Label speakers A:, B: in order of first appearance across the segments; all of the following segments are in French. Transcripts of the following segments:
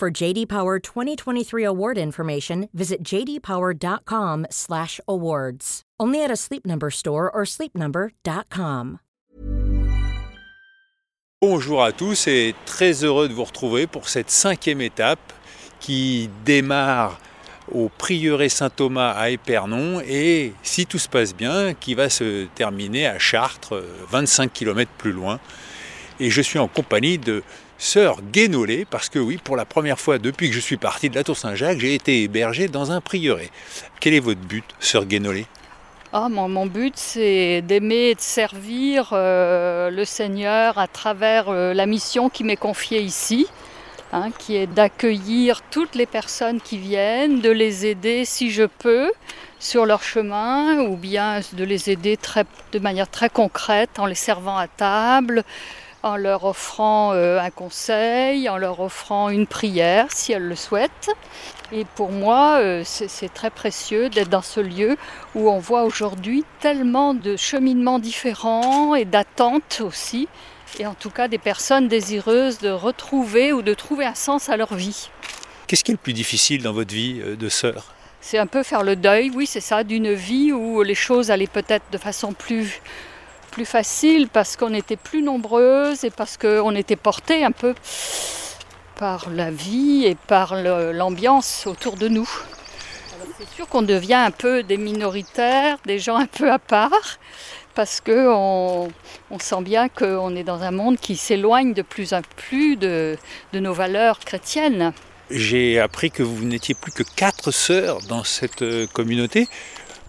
A: For JD Power 2023 award information, visit jdpower.com/awards. Only at a Sleep Number store or sleepnumber.com.
B: Bonjour à tous et très heureux de vous retrouver pour cette cinquième étape qui démarre au prieuré Saint-Thomas à Épernon et si tout se passe bien, qui va se terminer à Chartres, 25 km plus loin. Et je suis en compagnie de sœur Guénolé, parce que oui, pour la première fois depuis que je suis parti de la Tour Saint-Jacques, j'ai été hébergé dans un prieuré. Quel est votre but, sœur Guénolé?
C: Ah, mon, but, c'est d'aimer et de servir euh, le Seigneur à travers euh, la mission qui m'est confiée ici, hein, qui est d'accueillir toutes les personnes qui viennent, de les aider si je peux sur leur chemin, ou bien de les aider de manière très concrète en les servant à table, en leur offrant euh, un conseil, en leur offrant une prière si elles le souhaitent. Et pour moi, euh, c'est très précieux d'être dans ce lieu où on voit aujourd'hui tellement de cheminements différents et d'attentes aussi, et en tout cas des personnes désireuses de retrouver ou de trouver un sens à leur vie.
B: Qu'est-ce qui est le plus difficile dans votre vie euh, de sœur?
C: C'est un peu faire le deuil, oui, c'est ça, d'une vie où les choses allaient peut-être de façon plus plus facile parce qu'on était plus nombreuses et parce qu'on était porté un peu par la vie et par l'ambiance autour de nous. C'est sûr qu'on devient un peu des minoritaires, des gens un peu à part, parce qu'on on sent bien qu'on est dans un monde qui s'éloigne de plus en plus de, de nos valeurs chrétiennes.
B: J'ai appris que vous n'étiez plus que quatre sœurs dans cette euh, communauté.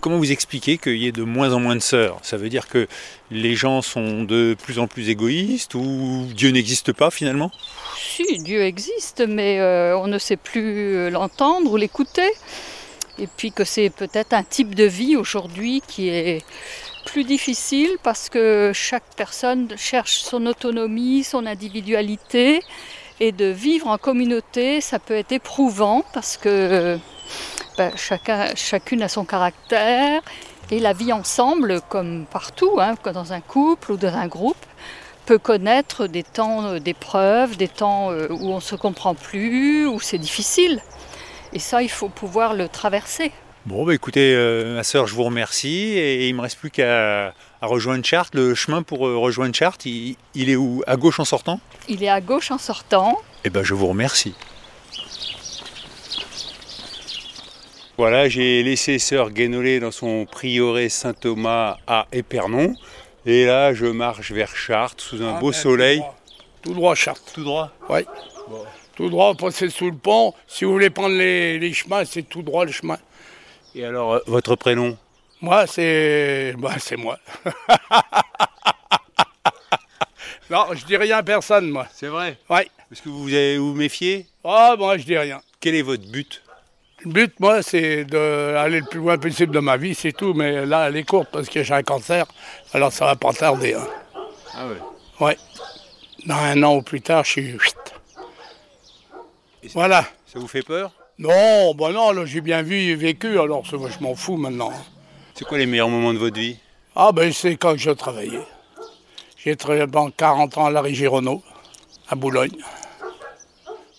B: Comment vous expliquez qu'il y ait de moins en moins de sœurs? Ça veut dire que les gens sont de plus en plus égoïstes ou Dieu n'existe pas finalement?
C: Si, Dieu existe, mais euh, on ne sait plus l'entendre ou l'écouter. Et puis que c'est peut-être un type de vie aujourd'hui qui est plus difficile parce que chaque personne cherche son autonomie, son individualité. Et de vivre en communauté, ça peut être éprouvant parce que ben, chacun, chacune a son caractère et la vie ensemble, comme partout, hein, dans un couple ou dans un groupe, peut connaître des temps d'épreuve, des temps euh, où on ne se comprend plus, où c'est difficile. Et ça, il faut pouvoir le traverser.
B: Bon, bah écoutez, euh, ma soeur, je vous remercie. Et il ne me reste plus qu'à rejoindre Chartres. Le chemin pour euh, rejoindre Chartres, il, est où? À gauche en sortant?
C: Il est à gauche en sortant.
B: Eh bien, je vous remercie. Voilà, j'ai laissé sœur Guénolé dans son prieuré Saint-Thomas à Épernon. Et là, je marche vers Chartres sous un ah, beau ben, soleil.
D: Tout droit, Chartres.
B: Tout droit
D: Oui. Tout droit, passer sous le pont. Si vous voulez prendre les, chemins, c'est tout droit le chemin.
B: Et alors, euh, votre prénom?
D: Moi, c'est. Bah, c'est moi. non, je dis rien à personne, moi.
B: C'est vrai
D: Oui.
B: Est-ce que vous vous méfiez?
D: Ah, moi, je dis rien.
B: Quel est votre but?
D: Le but, moi, c'est d'aller le plus loin possible de ma vie, c'est tout. Mais là, elle est courte parce que j'ai un cancer. Alors, ça va pas tarder. Hein.
B: Ah ouais
D: Ouais. Dans un an ou plus tard, je suis. Voilà.
B: Ça vous fait peur?
D: Non, bon non, là, j'ai bien vu et vécu, alors je m'en fous maintenant.
B: C'est quoi les meilleurs moments de votre vie?
D: Ah, ben, c'est quand je travaillais. J'ai travaillé pendant 40 ans à la Régie Renault, à Boulogne.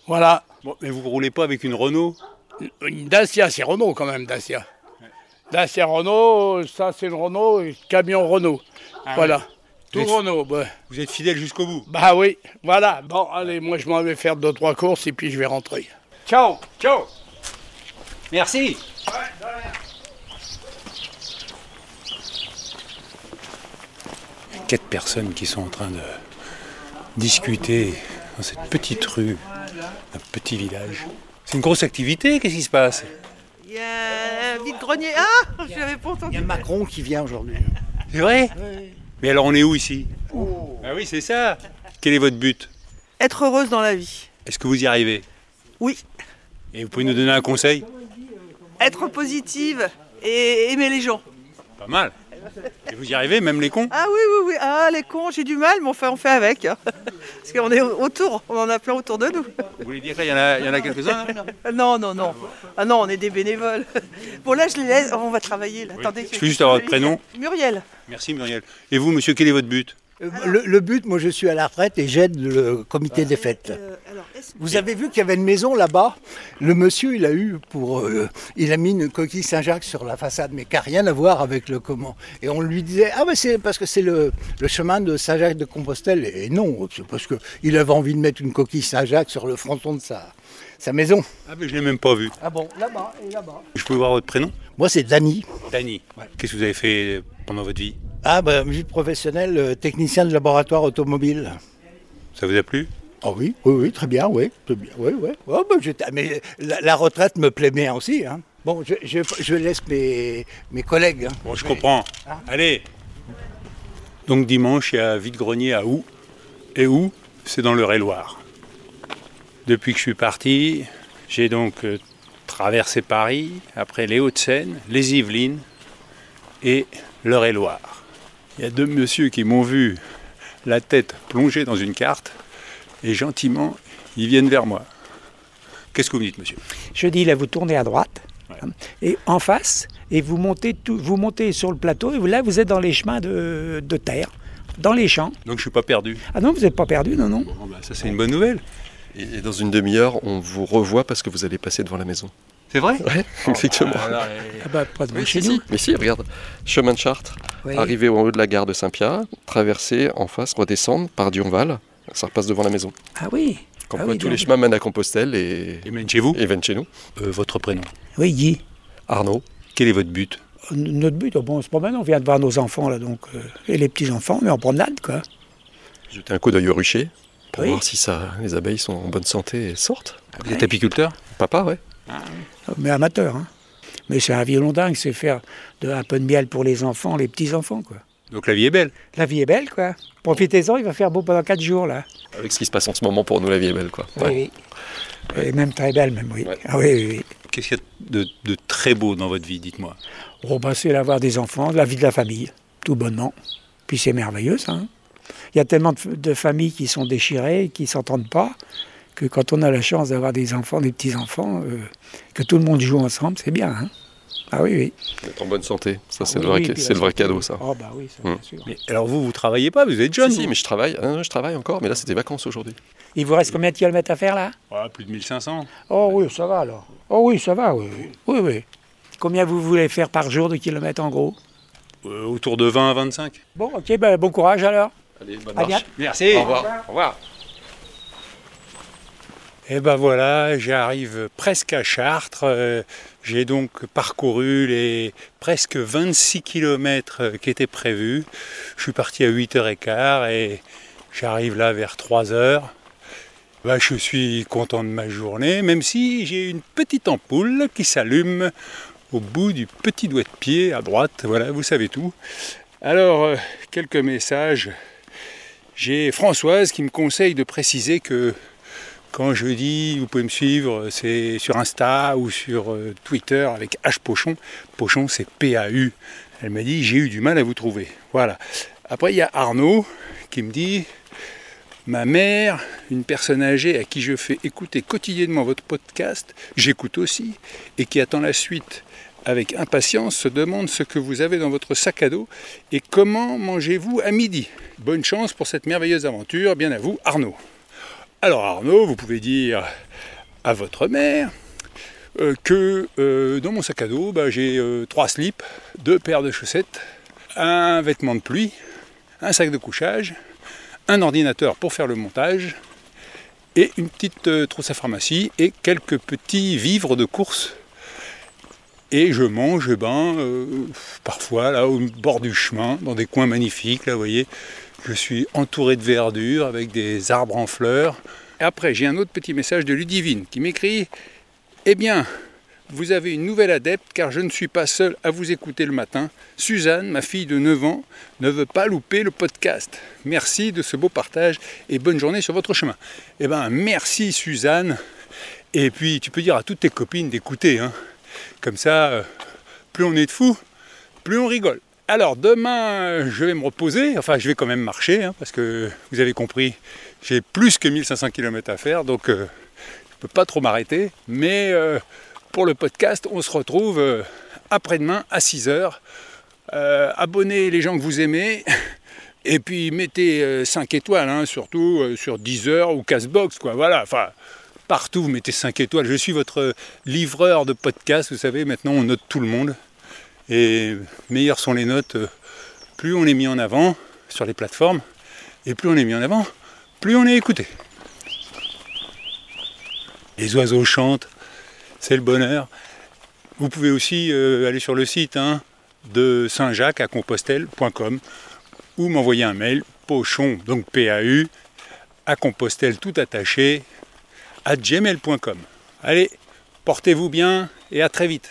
D: Voilà.
B: Bon, mais vous roulez pas avec une Renault?
D: Une Dacia, c'est Renault quand même, Dacia. Dacia Renault, ça c'est le Renault, camion Renault. Ah voilà. Tout Renault. Bah.
B: Vous êtes fidèle jusqu'au bout
D: Bah oui, voilà. Bon, allez, moi je m'en vais faire deux, trois courses et puis je vais rentrer. Ciao
B: Ciao Merci Quatre personnes qui sont en train de discuter dans cette petite rue, un petit village. C'est une grosse activité, qu'est-ce qui se passe?
E: Il y a un vide-grenier. Ah J'avais pas entendu.
F: Il y a Macron qui vient aujourd'hui.
B: C'est vrai? Mais alors on est où ici? Ah oui, c'est ça. Quel est votre but?
E: Être heureuse dans la vie.
B: Est-ce que vous y arrivez?
E: Oui.
B: Et vous pouvez nous donner un conseil?
E: Être positive et aimer les gens.
B: Pas mal. Et vous y arrivez, même les cons
E: Ah oui, oui, oui. Ah, les cons, j'ai du mal, mais enfin, on fait avec. hein. Parce qu'on est autour, on en a plein autour de nous.
B: Vous voulez dire qu'il y en a, il y en a quelques-uns là
E: Non, non, non. Ah non, on est des bénévoles. Bon, là, je les laisse. On va travailler. Là. Attendez.
B: Je peux juste avoir votre prénom
E: Muriel.
B: Merci Muriel. Et vous, monsieur, quel est votre but?
F: Le, le but, moi je suis à la retraite et j'aide le comité des fêtes.
E: Euh, alors,
F: Vous avez vu qu'il y avait une maison là-bas? Le monsieur, il a eu pour, euh, il a mis une coquille Saint-Jacques sur la façade, mais qui n'a rien à voir avec le comment. Et on lui disait ah mais c'est parce que c'est le, le chemin de Saint-Jacques de Compostelle. Et non, c'est parce que il avait envie de mettre une coquille Saint-Jacques sur le fronton de sa, sa maison.
B: Ah mais je l'ai même pas vu.
F: Ah bon, là-bas et là-bas.
B: Je peux voir votre prénom?
F: Moi c'est Dany.
B: Dany. Qu'est-ce que vous avez fait pendant votre vie?
F: Ah ben vie professionnelle, euh, technicien de laboratoire automobile.
B: Ça vous a plu?
F: Ah oui, oui, oui, très bien, oui, très bien, oui, oui. Oh, ben, j'étais- mais la, la retraite me plaît bien aussi. Hein. Bon, je, je, je laisse mes, mes collègues. hein.
B: Bon, je comprends. Allez Donc dimanche, il y a vide-grenier à Où Et où C'est dans le loire Depuis que je suis parti, j'ai donc euh, traversé Paris, après les Hauts-de-Seine, les Yvelines et le loire Il y a deux messieurs qui m'ont vu la tête plongée dans une carte et gentiment, ils viennent vers moi. Qu'est-ce que vous me dites, monsieur?
G: Je dis là, vous tournez à droite
B: Ouais.
G: hein, et en face et vous montez tout, vous montez sur le plateau et là vous êtes dans les chemins de, de terre, dans les champs.
B: Donc je suis pas perdu.
G: Ah non, vous n'êtes pas perdu, non non.
B: Bon, bah, ça c'est une bonne nouvelle.
H: Et, et dans une demi-heure, on vous revoit parce que vous allez passer devant la maison.
B: C'est vrai
H: Ouais, effectivement.
B: Alors,
G: Ah bah, pas
H: Oui,
G: chez
H: si,
G: nous.
H: si. Mais si, regarde. Chemin de Chartres,
G: Oui.
H: arrivé au haut de la gare de Saint-Pierre, traverser en face, redescendre par Dionval, ça repasse devant la maison.
G: Ah oui.
H: Comme
G: Ah
H: quoi,
G: oui,
H: tous les chemins mènent à Compostelle et,
B: Et même chez vous
H: et viennent chez nous.
B: Euh, Votre prénom
G: Oui, Guy.
H: Arnaud,
B: Quel est votre but
G: N- Notre but, oh, bon, c'est pas mal, on vient de voir nos enfants là, donc euh, et les petits enfants, on est en promenade quoi.
H: jeter un coup d'œil au rucher pour
G: Oui.
H: voir si ça, les abeilles sont en bonne santé et sortent.
B: Vous êtes apiculteur
H: Papa, ouais.
G: Mais amateur, hein. Mais c'est un violon dingue, c'est faire de, un peu de miel pour les enfants, les petits enfants quoi.
B: Donc la vie est belle.
G: La vie est belle quoi. Profitez-en, il va faire beau pendant 4 jours là.
H: Avec ce qui se passe en ce moment, pour nous, la vie est belle, quoi. Ouais.
G: Oui, oui. Et même très belle, même, oui.
H: Ouais.
G: Ah oui, oui, oui.
B: Qu'est-ce qu'il y a de, de très beau dans votre vie, dites-moi?
G: Oh, ben, c'est l'avoir des enfants, la vie de la famille, tout bonnement. Puis c'est merveilleux, ça. hein. Il y a tellement de, de familles qui sont déchirées, qui ne s'entendent pas, que quand on a la chance d'avoir des enfants, des petits-enfants, euh, que tout le monde joue ensemble, c'est bien. hein. Ah oui, oui.
H: Être en bonne santé, ça c'est
G: Ah
H: le,
G: oui,
H: vrai,
G: oui,
H: c'est le vrai cadeau, ça.
G: Oh, bah oui, ça,
H: Hum.
G: bien sûr.
B: Mais alors vous, vous travaillez pas, vous êtes jeune
H: Si, si, mais je travaille, hein, je travaille encore, mais là c'était vacances aujourd'hui.
G: Il vous reste combien de kilomètres à faire, là?
B: Plus de 1500.
G: Oh oui, ça va, alors. Oh oui, ça va, oui. Oui, oui. oui. Combien vous voulez faire par jour de kilomètres, en gros?
B: Euh, autour de 20 à 25.
G: Bon, ok, ben, bon courage, alors.
H: Allez, bonne
G: À
H: marche.
B: Merci.
H: Au revoir. Au revoir.
B: Et ben voilà, j'arrive presque à Chartres. Euh, J'ai donc parcouru les presque 26 km qui étaient prévus. Je suis parti à 8h15 et j'arrive là vers 3h. Ben, je suis content de ma journée, même si j'ai une petite ampoule qui s'allume au bout du petit doigt de pied à droite. Voilà, vous savez tout. Alors, euh, quelques messages. J'ai Françoise qui me conseille de préciser que quand je dis, vous pouvez me suivre, c'est sur Insta ou sur euh, Twitter avec H Pochon. Pochon, c'est P-A-U. Elle m'a dit, j'ai eu du mal à vous trouver. Voilà. Après, il y a Arnaud qui me dit, ma mère, une personne âgée à qui je fais écouter quotidiennement votre podcast, j'écoute aussi, et qui attend la suite avec impatience, se demande ce que vous avez dans votre sac à dos et comment mangez-vous à midi? Bonne chance pour cette merveilleuse aventure. Bien à vous, Arnaud. Alors Arnaud, vous pouvez dire à votre mère euh, que euh, dans mon sac à dos, bah, j'ai euh, trois slips, deux paires de chaussettes, un vêtement de pluie, un sac de couchage, un ordinateur pour faire le montage et une petite trousse à pharmacie et quelques petits vivres de course. Et je mange, eh ben, parfois là au bord du chemin, dans des coins magnifiques, là vous voyez, je suis entouré de verdure avec des arbres en fleurs. Après, j'ai un autre petit message de Ludivine qui m'écrit Eh bien, vous avez une nouvelle adepte car je ne suis pas seul à vous écouter le matin. Suzanne, ma fille de 9 ans, ne veut pas louper le podcast. Merci de ce beau partage et bonne journée sur votre chemin. Eh bien, merci Suzanne. Et puis tu peux dire à toutes tes copines d'écouter. Hein. Comme ça, euh, plus on est de fous, plus on rigole. Alors demain, je vais me reposer, enfin je vais quand même marcher, hein, parce que vous avez compris, j'ai plus que 1500 km à faire, donc euh, je ne peux pas trop m'arrêter. Mais euh, pour le podcast, on se retrouve après-demain à 6h. abonnez les gens que vous aimez. Et puis mettez 5 étoiles, hein, surtout sur Deezer ou Castbox, quoi. Voilà, enfin, partout, mettez 5 étoiles. Je suis votre livreur de podcast, vous savez, maintenant on note tout le monde. Et meilleures sont les notes, plus on est mis en avant sur les plateformes, et plus on est mis en avant, plus on est écouté. Les oiseaux chantent, c'est le bonheur. Vous pouvez aussi euh, aller sur le site hein, de Saint-Jacques à Compostelle.com ou m'envoyer un mail, pochon, donc PAU, à Compostelle tout attaché, à gmail.com. Allez, portez-vous bien et à très vite.